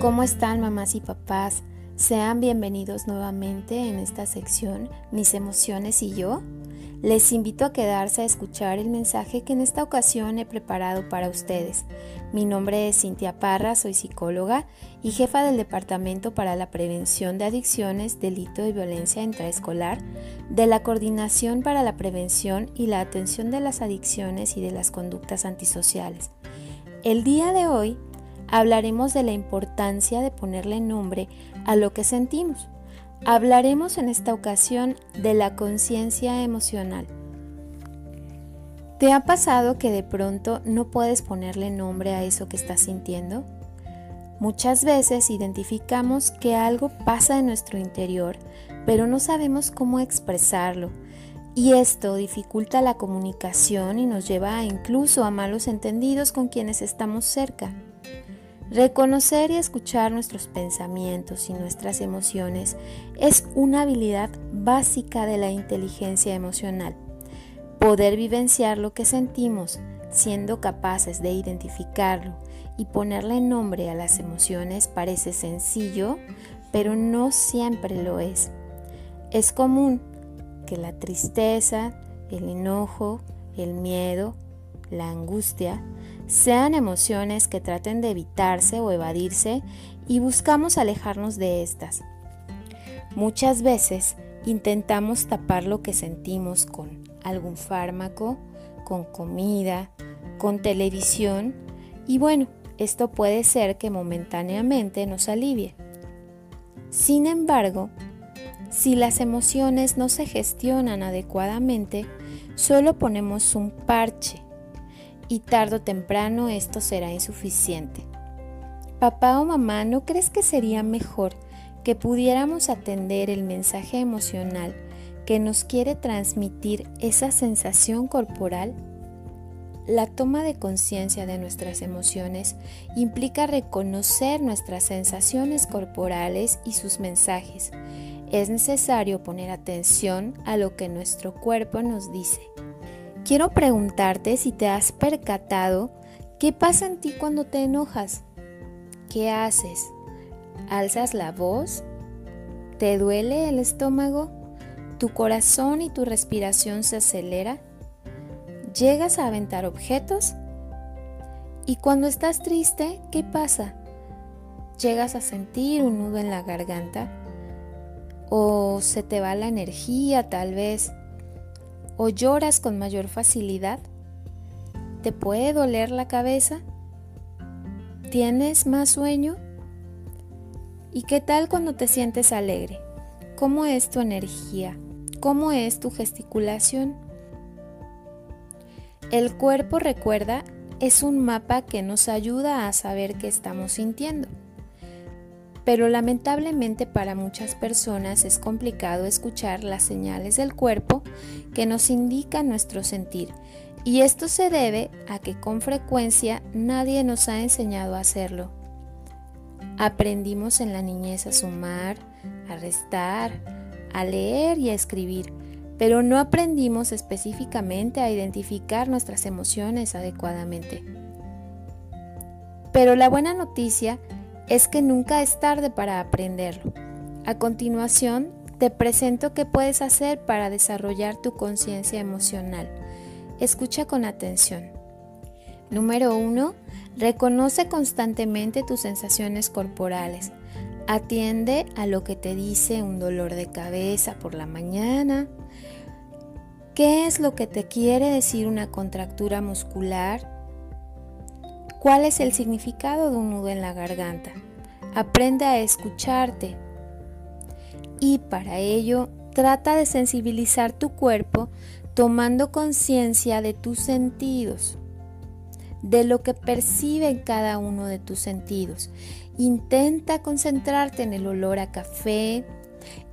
¿Cómo están mamás y papás? Sean bienvenidos nuevamente en esta sección Mis emociones y yo. Les invito a quedarse a escuchar el mensaje que en esta ocasión he preparado para ustedes. Mi nombre es Cintia Parra, soy psicóloga y jefa del Departamento para la Prevención de Adicciones, Delito y Violencia Intraescolar de la Coordinación para la Prevención y la Atención de las Adicciones y de las Conductas Antisociales. El día de hoy hablaremos de la importancia de ponerle nombre a lo que sentimos. Hablaremos en esta ocasión de la conciencia emocional. ¿Te ha pasado que de pronto no puedes ponerle nombre a eso que estás sintiendo? Muchas veces identificamos que algo pasa en nuestro interior, pero no sabemos cómo expresarlo. Y esto dificulta la comunicación y nos lleva incluso a malos entendidos con quienes estamos cerca. Reconocer y escuchar nuestros pensamientos y nuestras emociones es una habilidad básica de la inteligencia emocional. Poder vivenciar lo que sentimos, siendo capaces de identificarlo y ponerle nombre a las emociones parece sencillo, pero no siempre lo es. Es común que la tristeza, el enojo, el miedo, la angustia, sean emociones que traten de evitarse o evadirse y buscamos alejarnos de estas. Muchas veces intentamos tapar lo que sentimos con algún fármaco, con comida, con televisión y bueno, esto puede ser que momentáneamente nos alivie. Sin embargo, si las emociones no se gestionan adecuadamente, solo ponemos un parche y tarde o temprano esto será insuficiente. Papá o mamá, ¿no crees que sería mejor que pudiéramos atender el mensaje emocional que nos quiere transmitir esa sensación corporal? La toma de conciencia de nuestras emociones implica reconocer nuestras sensaciones corporales y sus mensajes. Es necesario poner atención a lo que nuestro cuerpo nos dice. Quiero preguntarte si te has percatado qué pasa en ti cuando te enojas. ¿Qué haces? ¿Alzas la voz? ¿Te duele el estómago? ¿Tu corazón y tu respiración se acelera? ¿Llegas a aventar objetos? ¿Y cuando estás triste, qué pasa? ¿Llegas a sentir un nudo en la garganta? ¿O se te va la energía tal vez? O lloras con mayor facilidad? ¿Te puede doler la cabeza? ¿Tienes más sueño? ¿Y qué tal cuando te sientes alegre? ¿Cómo es tu energía? ¿Cómo es tu gesticulación? El cuerpo, recuerda, es un mapa que nos ayuda a saber qué estamos sintiendo pero lamentablemente para muchas personas es complicado escuchar las señales del cuerpo que nos indican nuestro sentir, y esto se debe a que con frecuencia nadie nos ha enseñado a hacerlo. Aprendimos en la niñez a sumar, a restar, a leer y a escribir, pero no aprendimos específicamente a identificar nuestras emociones adecuadamente. Pero la buena noticia es que nunca es tarde para aprenderlo. A continuación, te presento qué puedes hacer para desarrollar tu conciencia emocional. Escucha con atención. Número 1. Reconoce constantemente tus sensaciones corporales. Atiende a lo que te dice un dolor de cabeza por la mañana. ¿Qué es lo que te quiere decir una contractura muscular? ¿Cuál es el significado de un nudo en la garganta? Aprende a escucharte. Y para ello, trata de sensibilizar tu cuerpo tomando conciencia de tus sentidos, de lo que percibe cada uno de tus sentidos. Intenta concentrarte en el olor a café,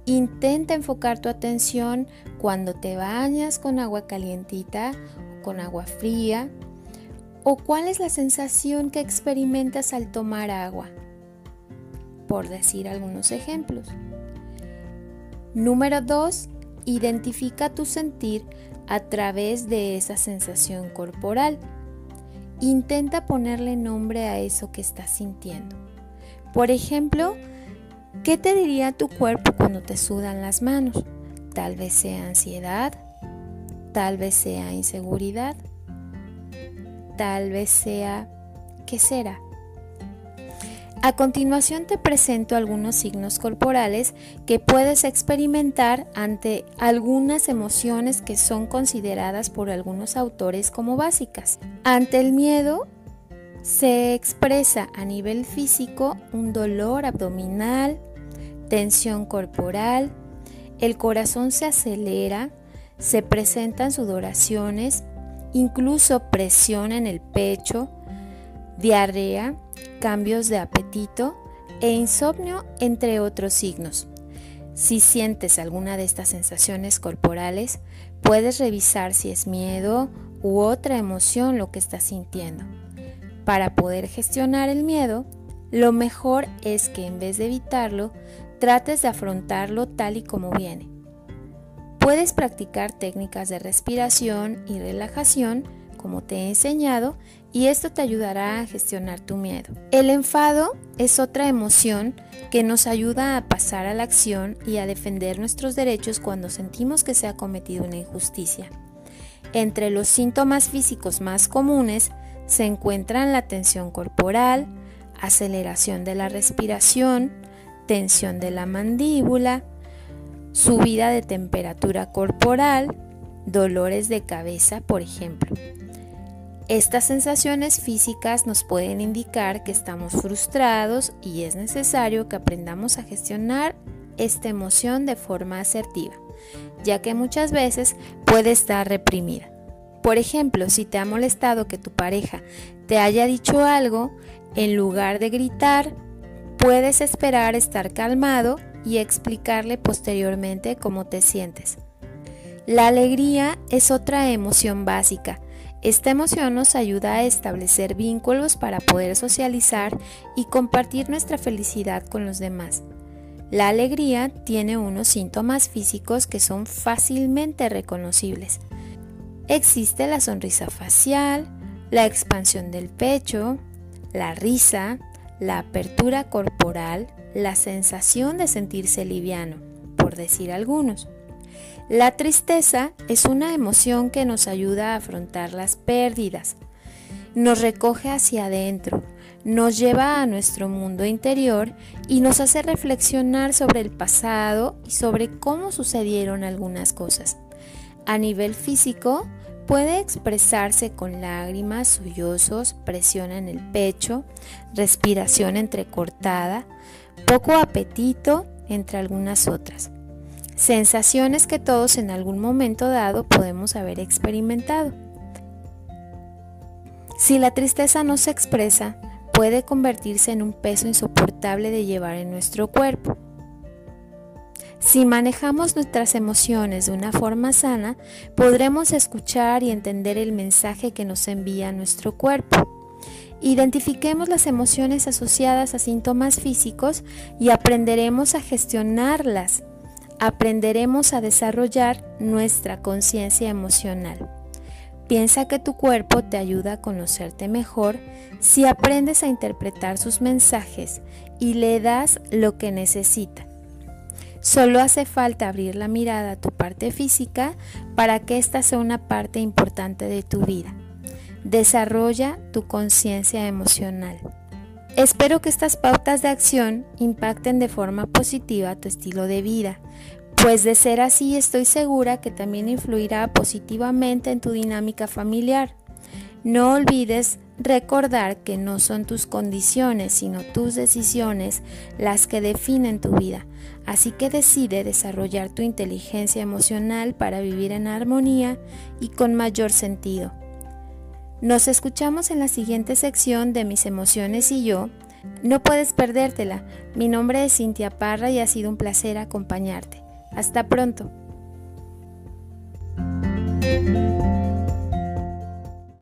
intenta enfocar tu atención cuando te bañas con agua calientita o con agua fría ¿O cuál es la sensación que experimentas al tomar agua? Por decir algunos ejemplos. Número 2. Identifica tu sentir a través de esa sensación corporal. Intenta ponerle nombre a eso que estás sintiendo. Por ejemplo, ¿qué te diría tu cuerpo cuando te sudan las manos? Tal vez sea ansiedad, tal vez sea inseguridad, tal vez sea... ¿Qué será? A continuación te presento algunos signos corporales que puedes experimentar ante algunas emociones que son consideradas por algunos autores como básicas. Ante el miedo se expresa a nivel físico un dolor abdominal, tensión corporal, el corazón se acelera, se presentan sudoraciones, incluso presión en el pecho, diarrea, cambios de apetito e insomnio, entre otros signos. Si sientes alguna de estas sensaciones corporales, puedes revisar si es miedo u otra emoción lo que estás sintiendo. Para poder gestionar el miedo, lo mejor es que en vez de evitarlo, trates de afrontarlo tal y como viene. Puedes practicar técnicas de respiración y relajación, como te he enseñado, y esto te ayudará a gestionar tu miedo. El enfado es otra emoción que nos ayuda a pasar a la acción y a defender nuestros derechos cuando sentimos que se ha cometido una injusticia. Entre los síntomas físicos más comunes se encuentran la tensión corporal, aceleración de la respiración, tensión de la mandíbula, subida de temperatura corporal, dolores de cabeza, por ejemplo. Estas sensaciones físicas nos pueden indicar que estamos frustrados y es necesario que aprendamos a gestionar esta emoción de forma asertiva, ya que muchas veces puede estar reprimida. Por ejemplo, si te ha molestado que tu pareja te haya dicho algo, en lugar de gritar, puedes esperar estar calmado y explicarle posteriormente cómo te sientes. La alegría es otra emoción básica esta emoción nos ayuda a establecer vínculos para poder socializar y compartir nuestra felicidad con los demás. La alegría tiene unos síntomas físicos que son fácilmente reconocibles. Existe la sonrisa facial, la expansión del pecho, la risa, la apertura corporal, la sensación de sentirse liviano, por decir algunos. La tristeza es una emoción que nos ayuda a afrontar las pérdidas, nos recoge hacia adentro, nos lleva a nuestro mundo interior y nos hace reflexionar sobre el pasado y sobre cómo sucedieron algunas cosas. A nivel físico, puede expresarse con lágrimas, sollozos, presión en el pecho, respiración entrecortada, poco apetito, entre algunas otras. Sensaciones que todos en algún momento dado podemos haber experimentado. Si la tristeza no se expresa, puede convertirse en un peso insoportable de llevar en nuestro cuerpo. Si manejamos nuestras emociones de una forma sana, podremos escuchar y entender el mensaje que nos envía nuestro cuerpo. Identifiquemos las emociones asociadas a síntomas físicos y aprenderemos a gestionarlas aprenderemos a desarrollar nuestra conciencia emocional. Piensa que tu cuerpo te ayuda a conocerte mejor si aprendes a interpretar sus mensajes y le das lo que necesita. Solo hace falta abrir la mirada a tu parte física para que esta sea una parte importante de tu vida. Desarrolla tu conciencia emocional. Espero que estas pautas de acción impacten de forma positiva tu estilo de vida, pues de ser así estoy segura que también influirá positivamente en tu dinámica familiar. No olvides recordar que no son tus condiciones, sino tus decisiones las que definen tu vida. Así que decide desarrollar tu inteligencia emocional para vivir en armonía y con mayor sentido. Nos escuchamos en la siguiente sección de Mis emociones y yo. No puedes perdértela. Mi nombre es Cintia Parra y ha sido un placer acompañarte. Hasta pronto.